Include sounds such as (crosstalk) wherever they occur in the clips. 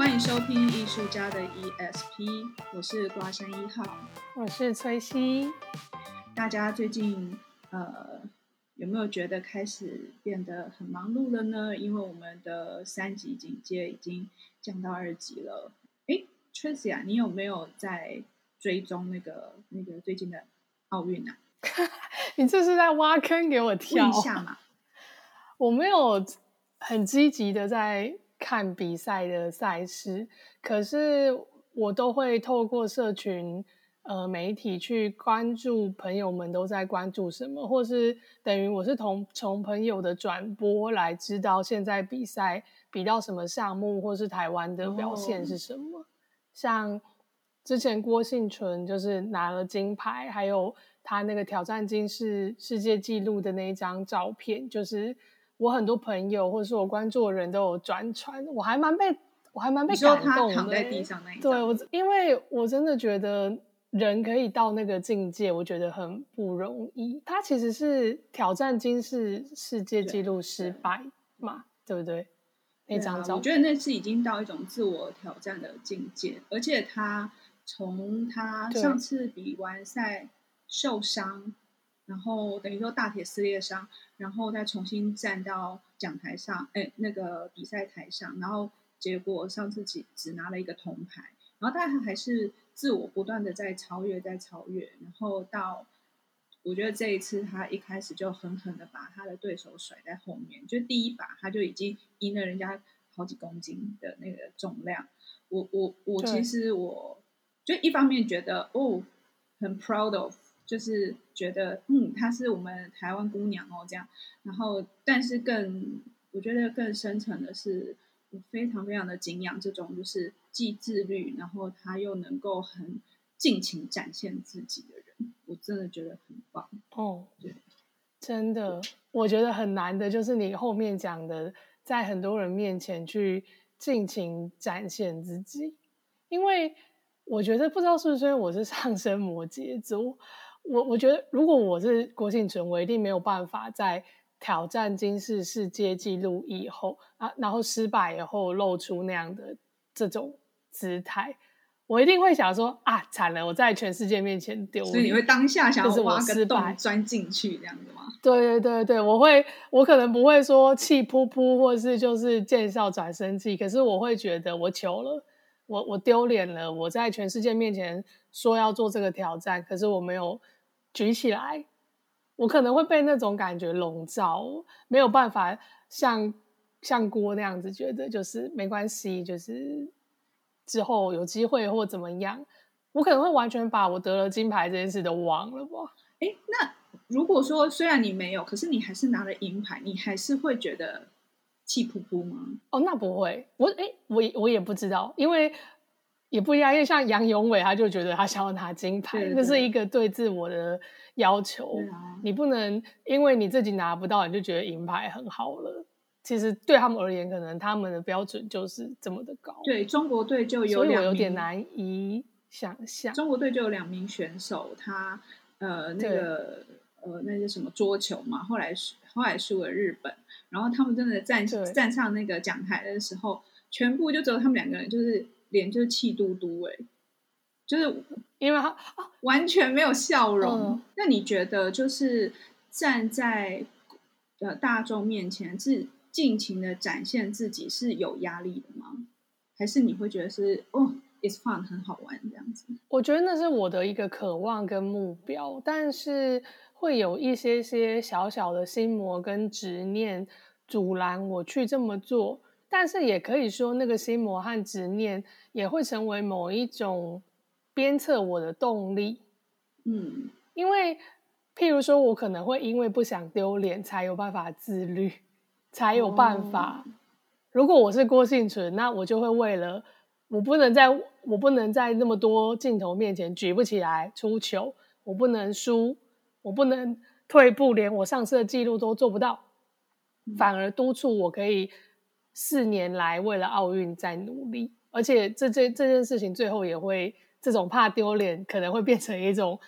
欢迎收听艺术家的 ESP，我是瓜山一号，我是崔西。大家最近呃有没有觉得开始变得很忙碌了呢？因为我们的三级警戒已经降到二级了。哎，Tracy 啊，你有没有在追踪那个那个最近的奥运啊？(laughs) 你这是在挖坑给我跳一下嘛？我没有很积极的在。看比赛的赛事，可是我都会透过社群呃媒体去关注朋友们都在关注什么，或是等于我是从从朋友的转播来知道现在比赛比到什么项目，或是台湾的表现是什么。Oh. 像之前郭婞淳就是拿了金牌，还有他那个挑战金是世界纪录的那一张照片，就是。我很多朋友或者是我关注的人都有转传，我还蛮被我还蛮被感动的。躺在地上那一对我，因为我真的觉得人可以到那个境界，我觉得很不容易。他其实是挑战金氏世界纪录失败嘛，对，不对？那张照片，我觉得那次已经到一种自我挑战的境界，而且他从他上次比完赛受伤。然后等于说大铁撕裂伤，然后再重新站到讲台上，哎，那个比赛台上，然后结果上次只只拿了一个铜牌，然后但他还是自我不断的在超越，在超越，然后到我觉得这一次他一开始就狠狠的把他的对手甩在后面，就第一把他就已经赢了人家好几公斤的那个重量，我我我其实我就一方面觉得哦很 proud of。就是觉得，嗯，她是我们台湾姑娘哦，这样。然后，但是更，我觉得更深层的是，我非常非常的敬仰这种，就是既自律，然后她又能够很尽情展现自己的人。我真的觉得很棒哦，对，真的，我觉得很难的，就是你后面讲的，在很多人面前去尽情展现自己，因为我觉得不知道是不是因为我是 (laughs) 上升摩羯座。我我觉得，如果我是郭庆淳，我一定没有办法在挑战金氏世界纪录以后啊，然后失败以后露出那样的这种姿态，我一定会想说啊，惨了，我在全世界面前丢脸。所以你会当下想要挖个洞败钻进去这样子吗？对对对对，我会，我可能不会说气噗噗，或是就是见笑转生气，可是我会觉得我糗了，我我丢脸了，我在全世界面前说要做这个挑战，可是我没有。举起来，我可能会被那种感觉笼罩，没有办法像像郭那样子觉得就是没关系，就是之后有机会或怎么样，我可能会完全把我得了金牌这件事都忘了吧。诶，那如果说虽然你没有，可是你还是拿了银牌，你还是会觉得气噗噗吗？哦，那不会，我诶，我我也不知道，因为。也不一样，因为像杨永伟，他就觉得他想要拿金牌，这是一个对自我的要求。啊、你不能因为你自己拿不到，你就觉得银牌很好了。其实对他们而言，可能他们的标准就是这么的高。对，中国队就有所以我有点难以想象。中国队就有两名选手，他呃那个呃那些什么桌球嘛，后来后来输了日本，然后他们真的站站上那个讲台的时候，全部就只有他们两个人，就是。脸就是气嘟嘟哎，就是因为他完全没有笑容。嗯、那你觉得，就是站在呃大众面前，是尽情的展现自己，是有压力的吗？还是你会觉得是哦，it's fun，很好玩这样子？我觉得那是我的一个渴望跟目标，但是会有一些些小小的心魔跟执念阻拦我去这么做。但是也可以说，那个心魔和执念也会成为某一种鞭策我的动力。嗯，因为譬如说，我可能会因为不想丢脸，才有办法自律，才有办法。哦、如果我是郭幸存，那我就会为了我不能在我不能在那么多镜头面前举不起来出糗，我不能输，我不能退步，连我上次的记录都做不到，嗯、反而督促我可以。四年来为了奥运在努力，而且这这这件事情最后也会这种怕丢脸，可能会变成一种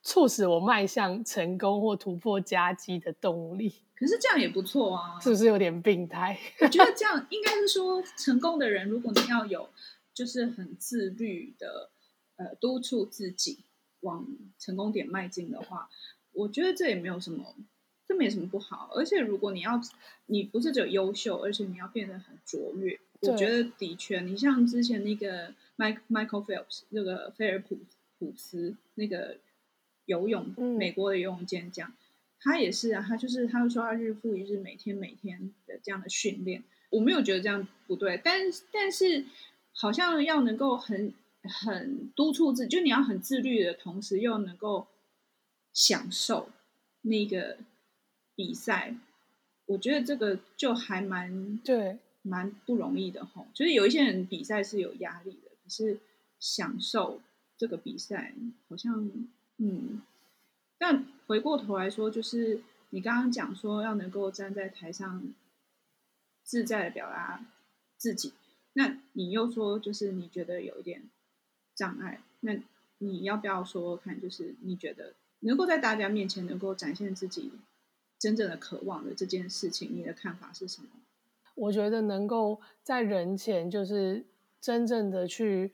促使我迈向成功或突破佳绩的动力。可是这样也不错啊，是不是有点病态？我觉得这样应该是说，成功的人，如果你要有就是很自律的呃督促自己往成功点迈进的话，我觉得这也没有什么，这没什么不好。而且如果你要你不是只有优秀，而且你要变得很卓越，我觉得的确，你像之前那个 Mike Michael Phelps 那个菲尔普普斯那个游泳、嗯、美国的游泳健将。他也是啊，他就是，他就说他日复一日，每天每天的这样的训练，我没有觉得这样不对，但但是好像要能够很很督促自己，就你要很自律的同时，又能够享受那个比赛，我觉得这个就还蛮对，蛮不容易的吼。就是有一些人比赛是有压力的，可是享受这个比赛，好像嗯。但回过头来说，就是你刚刚讲说要能够站在台上自在的表达自己，那你又说就是你觉得有一点障碍，那你要不要说说看？就是你觉得能够在大家面前能够展现自己真正的渴望的这件事情，你的看法是什么？我觉得能够在人前就是真正的去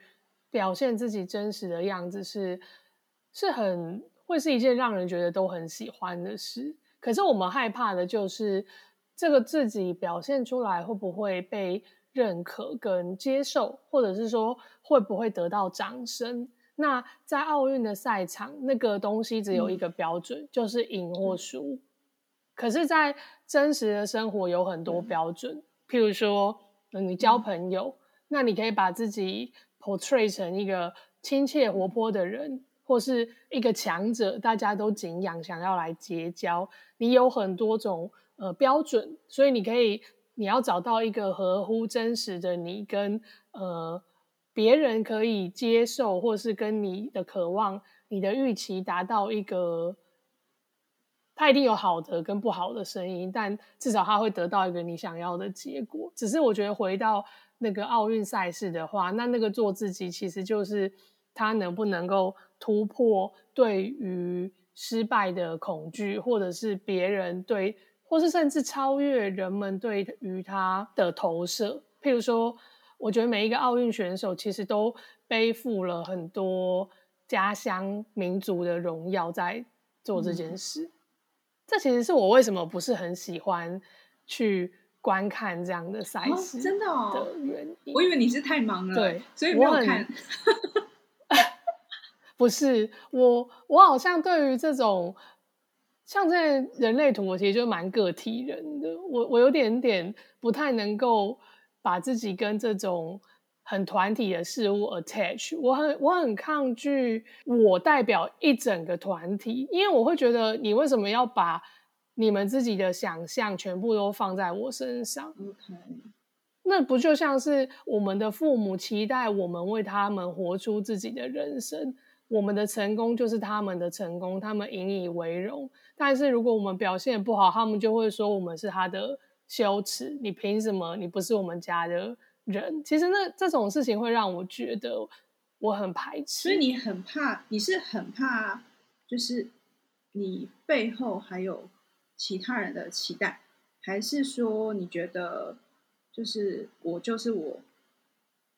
表现自己真实的样子是，是很。会是一件让人觉得都很喜欢的事，可是我们害怕的就是这个自己表现出来会不会被认可跟接受，或者是说会不会得到掌声？那在奥运的赛场，那个东西只有一个标准，嗯、就是赢或输。可是，在真实的生活有很多标准，嗯、譬如说，你交朋友，嗯、那你可以把自己 portray 成一个亲切活泼的人。或是一个强者，大家都敬仰，想要来结交。你有很多种呃标准，所以你可以，你要找到一个合乎真实的你，跟呃别人可以接受，或是跟你的渴望、你的预期达到一个，他一定有好的跟不好的声音，但至少他会得到一个你想要的结果。只是我觉得回到那个奥运赛事的话，那那个做自己其实就是他能不能够。突破对于失败的恐惧，或者是别人对，或是甚至超越人们对于他的投射。譬如说，我觉得每一个奥运选手其实都背负了很多家乡民族的荣耀在做这件事。嗯、这其实是我为什么不是很喜欢去观看这样的赛事、哦、真的的原因。我以为你是太忙了，对，所以没有看。(laughs) 不是我，我好像对于这种像这人类图，我其实就蛮个体人的。我我有点点不太能够把自己跟这种很团体的事物 attach。我很我很抗拒我代表一整个团体，因为我会觉得你为什么要把你们自己的想象全部都放在我身上？OK，那不就像是我们的父母期待我们为他们活出自己的人生？我们的成功就是他们的成功，他们引以为荣。但是如果我们表现不好，他们就会说我们是他的羞耻。你凭什么？你不是我们家的人。其实那这种事情会让我觉得我很排斥。所以你很怕，你是很怕，就是你背后还有其他人的期待，还是说你觉得就是我就是我，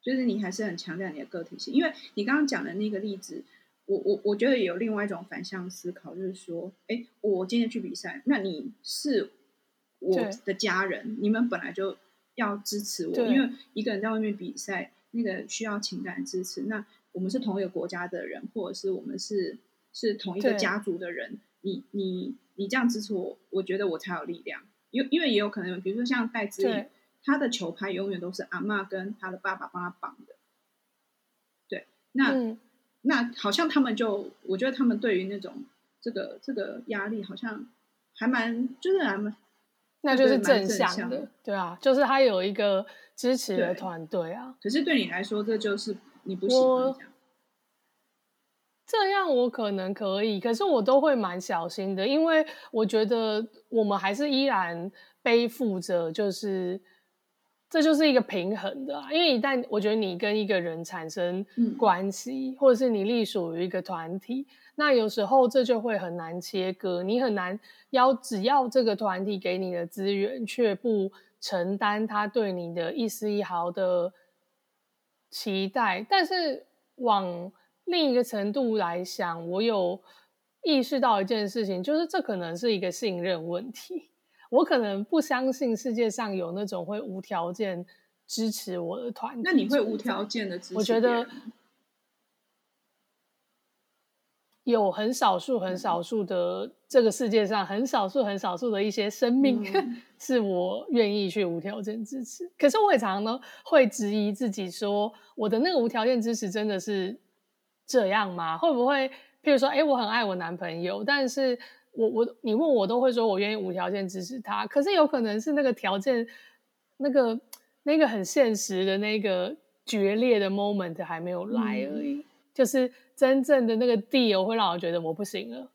就是你还是很强调你的个体性？因为你刚刚讲的那个例子。我我我觉得有另外一种反向思考，就是说，哎，我今天去比赛，那你是我的家人，你们本来就要支持我，因为一个人在外面比赛，那个需要情感支持。那我们是同一个国家的人，或者是我们是是同一个家族的人，你你你这样支持我，我觉得我才有力量。因因为也有可能，比如说像戴资颖，他的球拍永远都是阿妈跟他的爸爸帮他绑的。对，那。嗯那好像他们就，我觉得他们对于那种这个这个压力，好像还蛮，就是还蛮，那就是正向的，对啊，就是他有一个支持的团队啊。可是对你来说，这就是你不喜欢这样。这样我可能可以，可是我都会蛮小心的，因为我觉得我们还是依然背负着，就是。这就是一个平衡的啊，因为一旦我觉得你跟一个人产生关系，嗯、或者是你隶属于一个团体，那有时候这就会很难切割，你很难要只要这个团体给你的资源，却不承担他对你的一丝一毫的期待。但是往另一个程度来想，我有意识到一件事情，就是这可能是一个信任问题。我可能不相信世界上有那种会无条件支持我的团体。那你会无条件的支持？我觉得有很少数、很少数的这个世界上，很少数、很少数的一些生命，嗯、(laughs) 是我愿意去无条件支持。可是我也常常呢会质疑自己，说我的那个无条件支持真的是这样吗？会不会，譬如说，哎，我很爱我男朋友，但是。我我你问我都会说我愿意无条件支持他，可是有可能是那个条件，那个那个很现实的那个决裂的 moment 还没有来而已，嗯、就是真正的那个 deal 会让我觉得我不行了，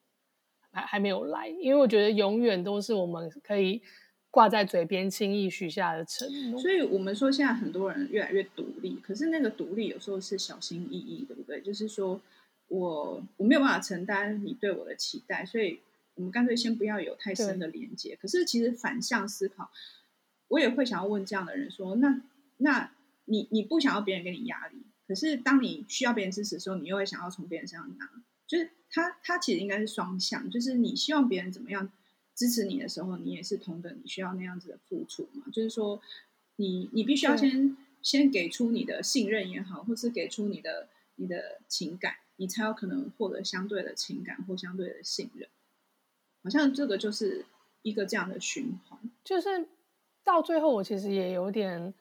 还还没有来，因为我觉得永远都是我们可以挂在嘴边轻易许下的承诺。所以我们说现在很多人越来越独立，可是那个独立有时候是小心翼翼，对不对？就是说我我没有办法承担你对我的期待，所以。我们干脆先不要有太深的连接。可是其实反向思考，我也会想要问这样的人说：那那你你不想要别人给你压力，可是当你需要别人支持的时候，你又会想要从别人身上拿。就是他他其实应该是双向，就是你希望别人怎么样支持你的时候，你也是同等你需要那样子的付出嘛。就是说你，你你必须要先先给出你的信任也好，或是给出你的你的情感，你才有可能获得相对的情感或相对的信任。好像这个就是一个这样的循环，就是到最后，我其实也有点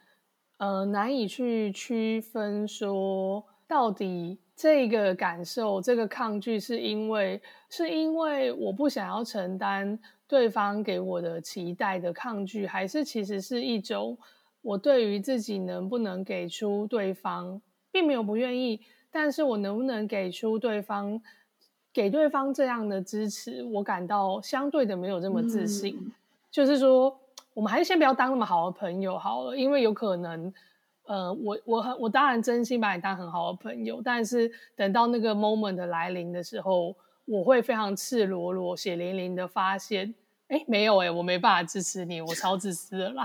呃难以去区分，说到底这个感受、这个抗拒，是因为是因为我不想要承担对方给我的期待的抗拒，还是其实是一种我对于自己能不能给出对方，并没有不愿意，但是我能不能给出对方。给对方这样的支持，我感到相对的没有这么自信。嗯、就是说，我们还是先不要当那么好的朋友好了，因为有可能，呃，我我很我当然真心把你当很好的朋友，但是等到那个 moment 的来临的时候，我会非常赤裸裸、血淋淋的发现，哎，没有哎，我没办法支持你，我超自私的啦。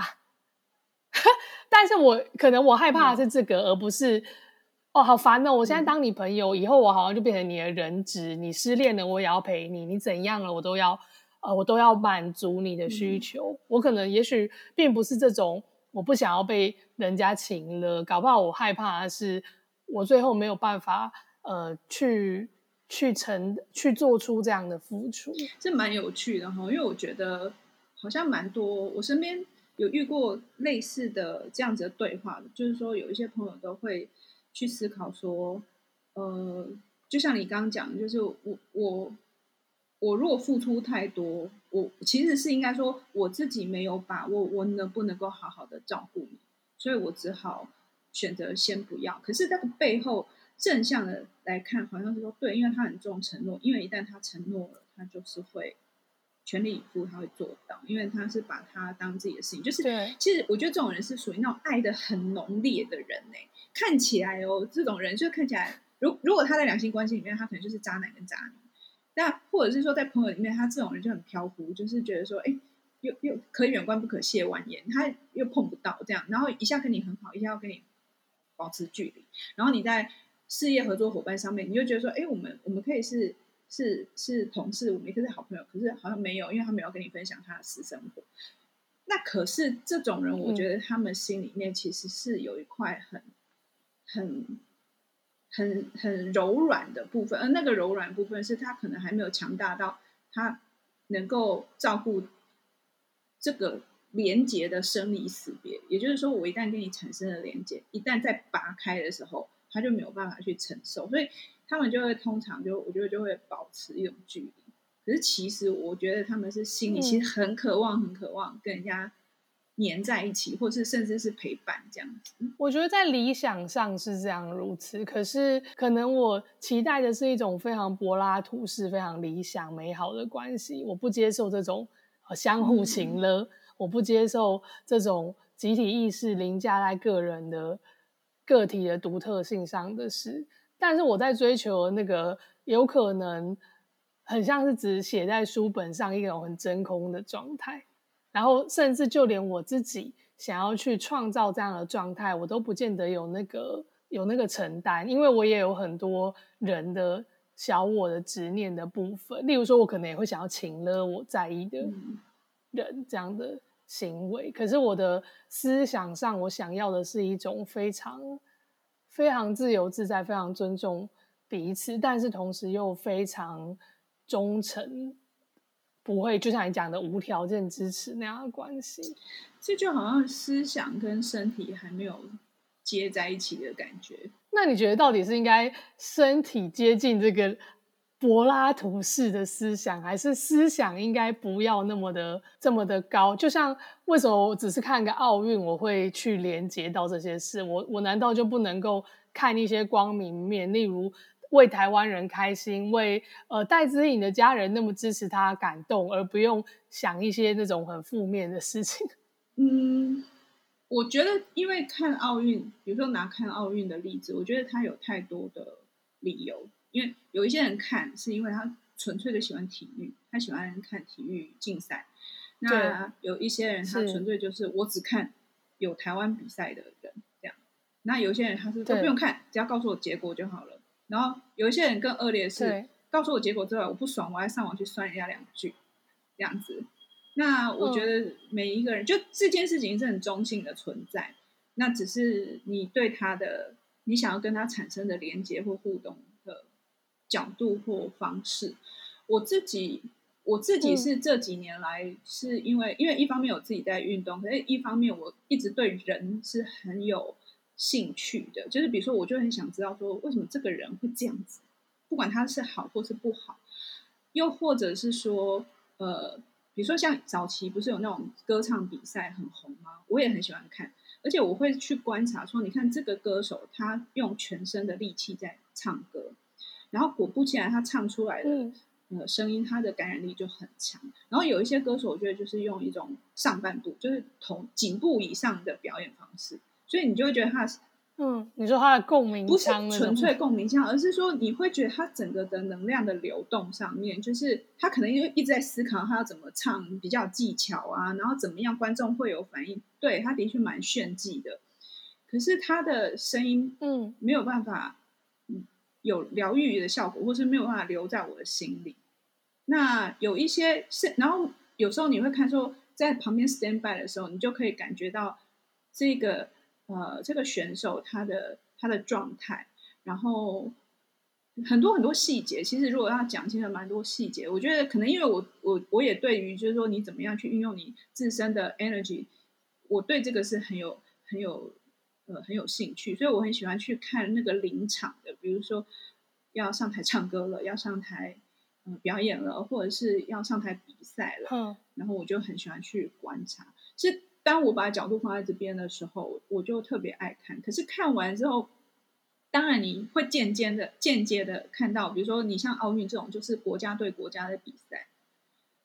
(laughs) 但是我可能我害怕的是这个，嗯、而不是。哦，好烦哦！我现在当你朋友，嗯、以后我好像就变成你的人质。你失恋了，我也要陪你；你怎样了，我都要，呃，我都要满足你的需求。嗯、我可能也许并不是这种，我不想要被人家请了，搞不好我害怕的是，我最后没有办法，呃，去去成去做出这样的付出。这蛮有趣的哈，因为我觉得好像蛮多，我身边有遇过类似的这样子的对话，就是说有一些朋友都会。去思考说，呃，就像你刚刚讲，就是我我我如果付出太多，我其实是应该说我自己没有把握，我能不能够好好的照顾你，所以我只好选择先不要。可是这个背后正向的来看，好像是说对，因为他很重承诺，因为一旦他承诺了，他就是会。全力以赴，他会做到，因为他是把他当自己的事情。就是，对其实我觉得这种人是属于那种爱的很浓烈的人呢。看起来哦，这种人就看起来，如如果他在两性关系里面，他可能就是渣男跟渣女。那或者是说，在朋友里面，他这种人就很飘忽，就是觉得说，哎，又又可远观不可亵玩焉，他又碰不到这样，然后一下跟你很好，一下要跟你保持距离。然后你在事业合作伙伴上面，你就觉得说，哎，我们我们可以是。是是同事，我们也可以是好朋友，可是好像没有，因为他没有跟你分享他的私生活。那可是这种人，我觉得他们心里面其实是有一块很、很、很、很柔软的部分，而那个柔软部分是他可能还没有强大到他能够照顾这个连接的生离死别。也就是说，我一旦跟你产生了连接，一旦在拔开的时候，他就没有办法去承受，所以。他们就会通常就我觉得就会保持一种距离，可是其实我觉得他们是心里其实很渴望、很渴望跟人家黏在一起，或是甚至是陪伴这样子。我觉得在理想上是这样如此，可是可能我期待的是一种非常柏拉图式、非常理想美好的关系。我不接受这种相互情勒，嗯、我不接受这种集体意识凌驾在个人的个体的独特性上的事。但是我在追求那个有可能很像是只写在书本上一种很真空的状态，然后甚至就连我自己想要去创造这样的状态，我都不见得有那个有那个承担，因为我也有很多人的小我的执念的部分，例如说，我可能也会想要请了我在意的人这样的行为，可是我的思想上，我想要的是一种非常。非常自由自在，非常尊重彼此，但是同时又非常忠诚，不会就像你讲的无条件支持那样的关系。这就好像思想跟身体还没有接在一起的感觉。那你觉得到底是应该身体接近这个？柏拉图式的思想，还是思想应该不要那么的这么的高？就像为什么我只是看个奥运，我会去连接到这些事？我我难道就不能够看一些光明面？例如为台湾人开心，为呃戴资颖的家人那么支持他感动，而不用想一些那种很负面的事情？(laughs) 嗯，我觉得因为看奥运，比如说拿看奥运的例子，我觉得他有太多的理由。因为有一些人看是因为他纯粹的喜欢体育，他喜欢看体育竞赛。那有一些人他纯粹就是我只看有台湾比赛的人这样。那有些人他是都不用看，只要告诉我结果就好了。然后有一些人更恶劣的是，告诉我结果之后我不爽，我还上网去酸人家两句这样子。那我觉得每一个人、嗯、就这件事情是很中性的存在，那只是你对他的你想要跟他产生的连接或互动的角度或方式，我自己我自己是这几年来是因为、嗯、因为一方面我自己在运动，可是一方面我一直对人是很有兴趣的，就是比如说我就很想知道说为什么这个人会这样子，不管他是好或是不好，又或者是说呃，比如说像早期不是有那种歌唱比赛很红吗？我也很喜欢看，而且我会去观察说，你看这个歌手他用全身的力气在唱歌。然后果不其然，他唱出来的、嗯、呃声音，他的感染力就很强。然后有一些歌手，我觉得就是用一种上半部，就是头颈部以上的表演方式，所以你就会觉得他，嗯，你说他的共鸣不是纯粹共鸣腔，而是说你会觉得他整个的能量的流动上面，就是他可能因为一直在思考他要怎么唱比较技巧啊，然后怎么样观众会有反应。对，他的确蛮炫技的，可是他的声音，嗯，没有办法。有疗愈的效果，或是没有办法留在我的心里。那有一些是，然后有时候你会看说，在旁边 stand by 的时候，你就可以感觉到这个呃这个选手他的他的状态，然后很多很多细节。其实如果要讲，其实蛮多细节。我觉得可能因为我我我也对于就是说你怎么样去运用你自身的 energy，我对这个是很有很有。呃，很有兴趣，所以我很喜欢去看那个临场的，比如说要上台唱歌了，要上台呃表演了，或者是要上台比赛了，嗯，然后我就很喜欢去观察。是当我把角度放在这边的时候，我就特别爱看。可是看完之后，当然你会间接的、间接的看到，比如说你像奥运这种，就是国家对国家的比赛，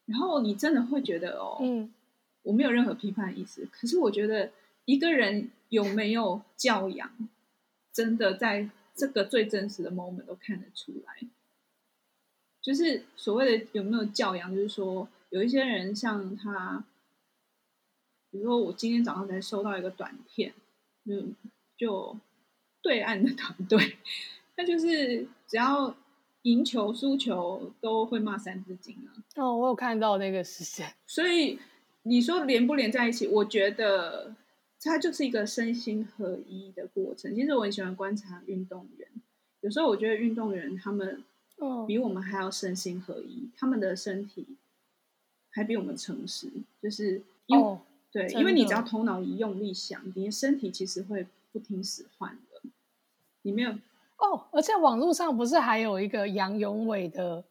然后你真的会觉得哦，嗯，我没有任何批判的意思，可是我觉得一个人。有没有教养？真的在这个最真实的 moment 都看得出来。就是所谓的有没有教养，就是说有一些人像他，比如说我今天早上才收到一个短片，嗯就对岸的团队，那就是只要赢球输球都会骂三字经啊。哦，我有看到那个事件。(laughs) 所以你说连不连在一起？我觉得。它就是一个身心合一的过程。其实我很喜欢观察运动员，有时候我觉得运动员他们比我们还要身心合一，他们的身体还比我们诚实。就是因为、哦、对，因为你只要头脑一用力想，你的身体其实会不听使唤的。你没有哦，而且网络上不是还有一个杨永伟的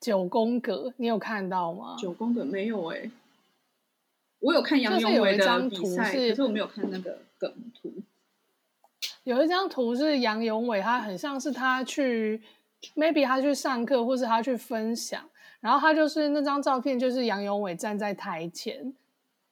九宫格，你有看到吗？九宫格没有哎、欸。我有看杨永伟的比赛，可是我没有看那个梗图。有一张图是杨永伟，他很像是他去，maybe 他去上课，或是他去分享，然后他就是那张照片，就是杨永伟站在台前，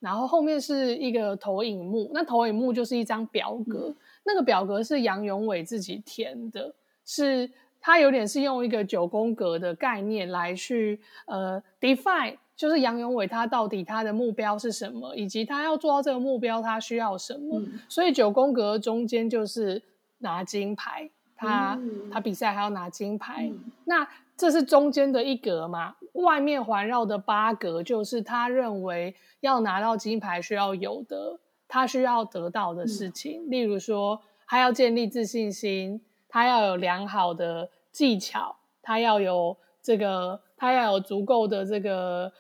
然后后面是一个投影幕，那投影幕就是一张表格，嗯、那个表格是杨永伟自己填的，是他有点是用一个九宫格的概念来去呃 define，就是杨永伟他到底他的目标是什么，以及他要做到这个目标他需要什么。嗯、所以九宫格中间就是拿金牌，他、嗯、他比赛还要拿金牌。嗯、那这是中间的一格嘛？外面环绕的八格就是他认为要拿到金牌需要有的，他需要得到的事情，嗯、例如说他要建立自信心。他要有良好的技巧，他要有这个，他要有足够的这个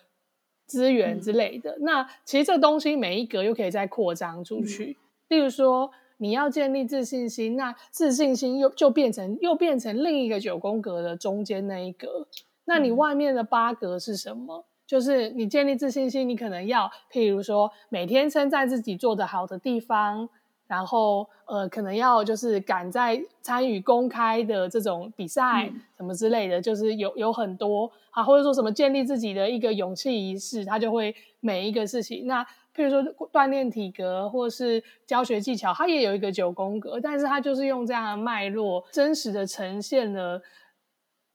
资源之类的。嗯、那其实这东西每一格又可以再扩张出去。嗯、例如说，你要建立自信心，那自信心又就变成又变成另一个九宫格的中间那一格。那你外面的八格是什么？嗯、就是你建立自信心，你可能要，譬如说，每天称赞自己做得好的地方。然后，呃，可能要就是赶在参与公开的这种比赛什么之类的，嗯、就是有有很多啊，或者说什么建立自己的一个勇气仪式，他就会每一个事情。那譬如说锻炼体格，或是教学技巧，它也有一个九宫格，但是它就是用这样的脉络，真实的呈现了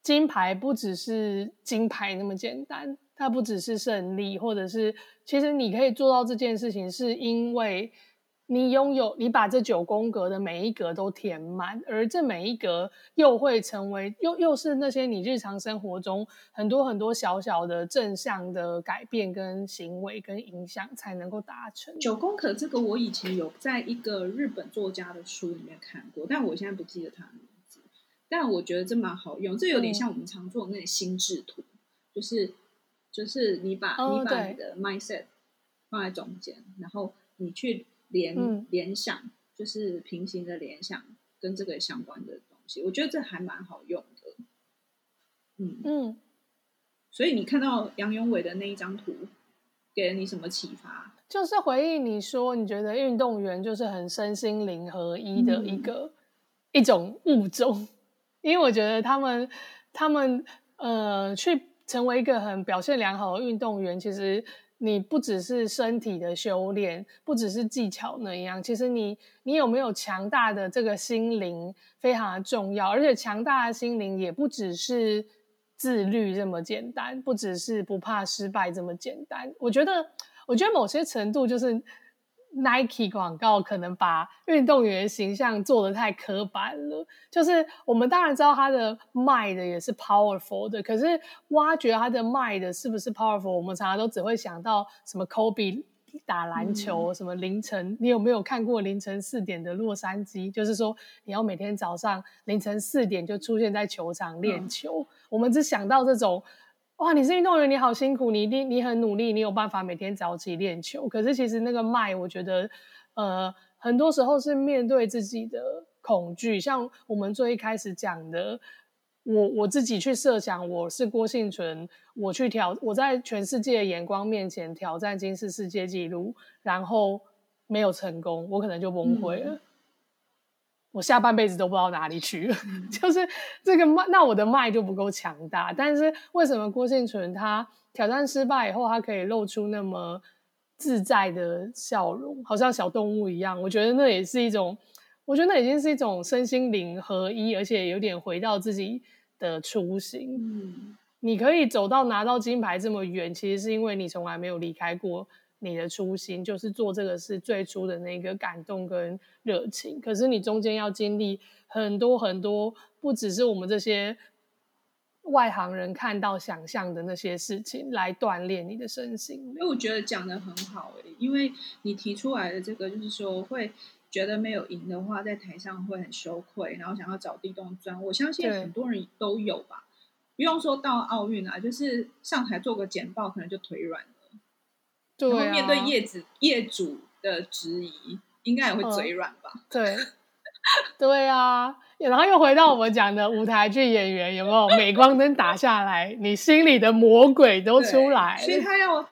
金牌不只是金牌那么简单，它不只是胜利，或者是其实你可以做到这件事情，是因为。你拥有，你把这九宫格的每一格都填满，而这每一格又会成为，又又是那些你日常生活中很多很多小小的正向的改变跟行为跟影响才能够达成。九宫格这个我以前有在一个日本作家的书里面看过，但我现在不记得他的名字。但我觉得这蛮好用，这有点像我们常做的那个心智图，嗯、就是就是你把、哦、你把你的 mindset 放在中间，然后你去。联、嗯、联想就是平行的联想，跟这个相关的东西，我觉得这还蛮好用的。嗯嗯，所以你看到杨永伟的那一张图，给了你什么启发？就是回忆你说，你觉得运动员就是很身心灵合一的一个、嗯、一种物种，因为我觉得他们他们呃去成为一个很表现良好的运动员，其实。你不只是身体的修炼，不只是技巧那样，其实你你有没有强大的这个心灵非常的重要，而且强大的心灵也不只是自律这么简单，不只是不怕失败这么简单。我觉得，我觉得某些程度就是。Nike 广告可能把运动员形象做得太刻板了，就是我们当然知道他的卖的也是 powerful 的，可是挖掘他的卖的是不是 powerful，我们常常都只会想到什么 Kobe 打篮球，嗯、什么凌晨，你有没有看过凌晨四点的洛杉矶？就是说你要每天早上凌晨四点就出现在球场练球，嗯、我们只想到这种。哇，你是运动员，你好辛苦，你一定你很努力，你有办法每天早起练球。可是其实那个麦，我觉得，呃，很多时候是面对自己的恐惧。像我们最一开始讲的，我我自己去设想，我是郭幸存，我去挑，我在全世界的眼光面前挑战金氏世界纪录，然后没有成功，我可能就崩溃了。嗯我下半辈子都不知道哪里去了，嗯、(laughs) 就是这个脉，那我的脉就不够强大。但是为什么郭婞淳他挑战失败以后，他可以露出那么自在的笑容，好像小动物一样？我觉得那也是一种，我觉得那已经是一种身心灵合一，而且有点回到自己的初心。嗯，你可以走到拿到金牌这么远，其实是因为你从来没有离开过。你的初心就是做这个事最初的那个感动跟热情，可是你中间要经历很多很多，不只是我们这些外行人看到想象的那些事情，来锻炼你的身心。因为我觉得讲的很好诶，因为你提出来的这个就是说会觉得没有赢的话，在台上会很羞愧，然后想要找地洞钻。我相信很多人都有吧，不用说到奥运啊，就是上台做个简报，可能就腿软了。对啊，然后面对业主业主的质疑，应该也会嘴软吧？嗯、对，(laughs) 对啊。然后又回到我们讲的舞台剧演员，有没有镁光灯打下来，你心里的魔鬼都出来？所以他要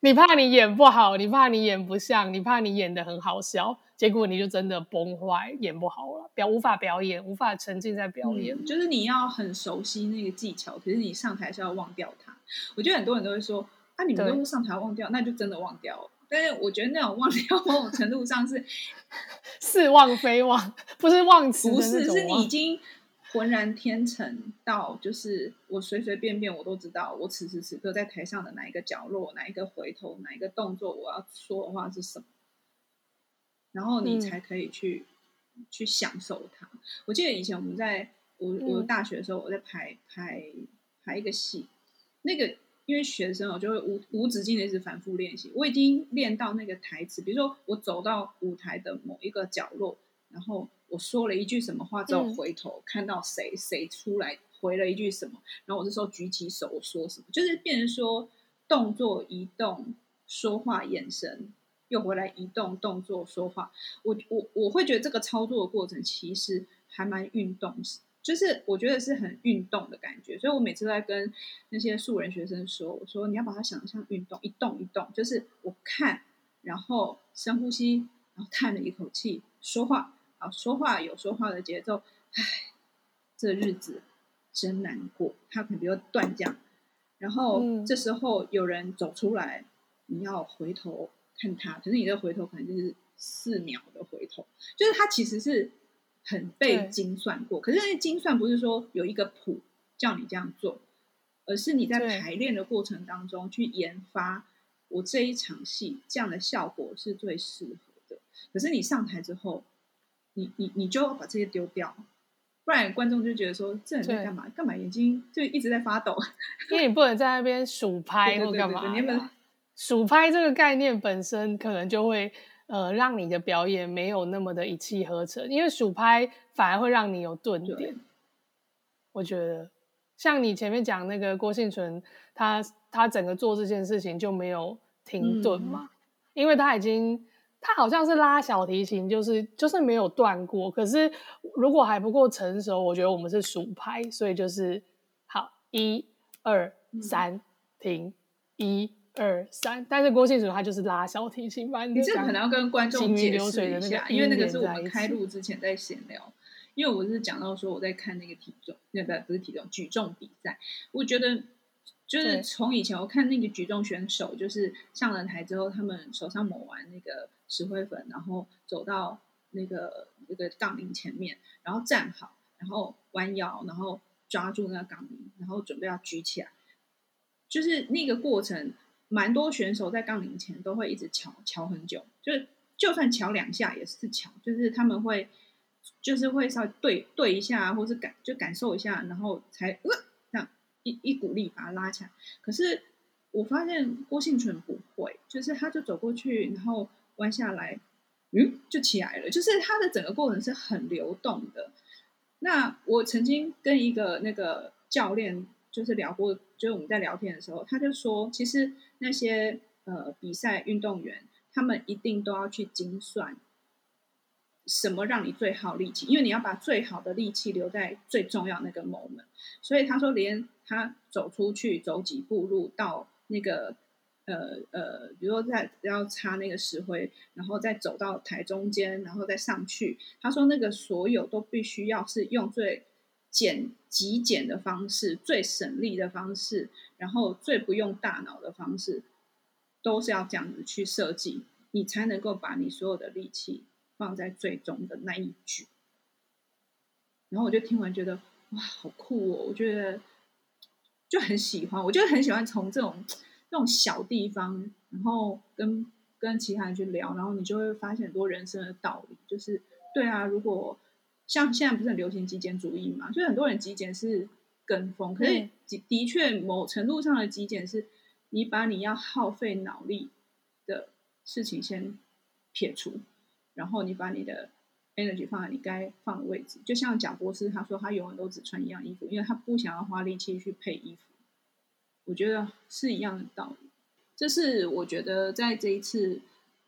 你怕你演不好，你怕你演不像，你怕你演的很好笑，结果你就真的崩坏，演不好了，表无法表演，无法沉浸在表演。嗯、就是你要很熟悉那个技巧，可是你上台是要忘掉它。我觉得很多人都会说。那、啊、你们都是上台忘掉，那就真的忘掉了。但是我觉得那种忘掉，(laughs) 某种程度上是 (laughs) 似忘非忘，不是忘词，不是，是你已经浑然天成到就是我随随便便我都知道，我此时此刻在台上的哪一个角落，哪一个回头，哪一个动作，我要说的话是什么，然后你才可以去、嗯、去享受它。我记得以前我们在我我大学的时候，我在排排排一个戏，那个。因为学生，我就会无无止境的一直反复练习。我已经练到那个台词，比如说我走到舞台的某一个角落，然后我说了一句什么话之后，回头看到谁谁出来回了一句什么，然后我这时候举起手我说什么，就是变成说动作移动、说话、眼神又回来移动、动作、说话。我我我会觉得这个操作的过程其实还蛮运动。就是我觉得是很运动的感觉，所以我每次都在跟那些素人学生说：“我说你要把它想象运动，一动一动，就是我看，然后深呼吸，然后叹了一口气，说话，啊，说话有说话的节奏。唉，这日子真难过。他可能比如断讲，然后这时候有人走出来，你要回头看他，可是你的回头可能就是四秒的回头，就是他其实是。”很被精算过，可是那精算不是说有一个谱叫你这样做，而是你在排练的过程当中去研发，我这一场戏这样的效果是最适合的。可是你上台之后，你你你就要把这些丢掉，不然观众就觉得说这人在干嘛？干嘛眼睛就一直在发抖？因为你不能在那边数 (laughs) 拍或干嘛？你们数拍这个概念本身可能就会。呃，让你的表演没有那么的一气呵成，因为数拍反而会让你有顿点。我觉得，像你前面讲那个郭幸存，他他整个做这件事情就没有停顿嘛，嗯、因为他已经他好像是拉小提琴，就是就是没有断过。可是如果还不够成熟，我觉得我们是数拍，所以就是好，一二三停一。二三，但是郭婞淳他就是拉小提琴嘛，你这可能要跟观众解释一下，因为那个是我们开录之前在闲聊，因为我是讲到说我在看那个体重，那个不是体重举重比赛，我觉得就是从以前我看那个举重选手，就是上了台之后，他们手上抹完那个石灰粉，然后走到那个那个杠铃前面，然后站好，然后弯腰，然后抓住那个杠铃，然后准备要举起来，就是那个过程。蛮多选手在杠铃前都会一直敲敲很久，就是就算敲两下也是敲，就是他们会就是会稍微对对一下，或是感就感受一下，然后才呃这样一一股力把它拉起来。可是我发现郭婞淳不会，就是他就走过去，然后弯下来，嗯，就起来了。就是他的整个过程是很流动的。那我曾经跟一个那个教练。就是聊过，就是我们在聊天的时候，他就说，其实那些呃比赛运动员，他们一定都要去精算什么让你最耗力气，因为你要把最好的力气留在最重要那个 moment。所以他说，连他走出去走几步路到那个呃呃，比如说在要擦那个石灰，然后再走到台中间，然后再上去，他说那个所有都必须要是用最。减极简的方式，最省力的方式，然后最不用大脑的方式，都是要这样子去设计，你才能够把你所有的力气放在最终的那一局。然后我就听完觉得哇，好酷哦！我觉得就很喜欢，我就很喜欢从这种这种小地方，然后跟跟其他人去聊，然后你就会发现很多人生的道理。就是对啊，如果。像现在不是很流行极简主义嘛？所以很多人极简是跟风，可是的的确某程度上的极简是，你把你要耗费脑力的事情先撇除，然后你把你的 energy 放在你该放的位置。就像贾博士他说，他永远都只穿一样衣服，因为他不想要花力气去配衣服。我觉得是一样的道理。这是我觉得在这一次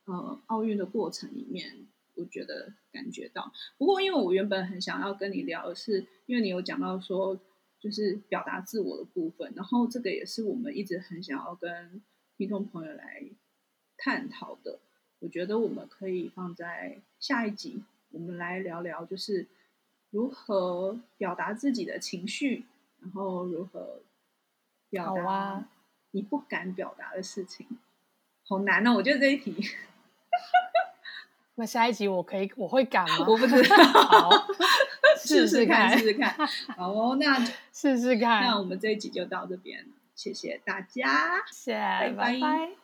呃奥运的过程里面。我觉得感觉到，不过因为我原本很想要跟你聊的是，因为你有讲到说，就是表达自我的部分，然后这个也是我们一直很想要跟听众朋友来探讨的。我觉得我们可以放在下一集，我们来聊聊，就是如何表达自己的情绪，然后如何表达你不敢表达的事情。好难哦，我觉得这一题。(laughs) 那下一集我可以，我会敢吗？(laughs) 我不知道。(laughs) 好试试看，试试看。好哦，那试试看。那我们这一集就到这边，谢谢大家，谢谢，拜拜。拜拜。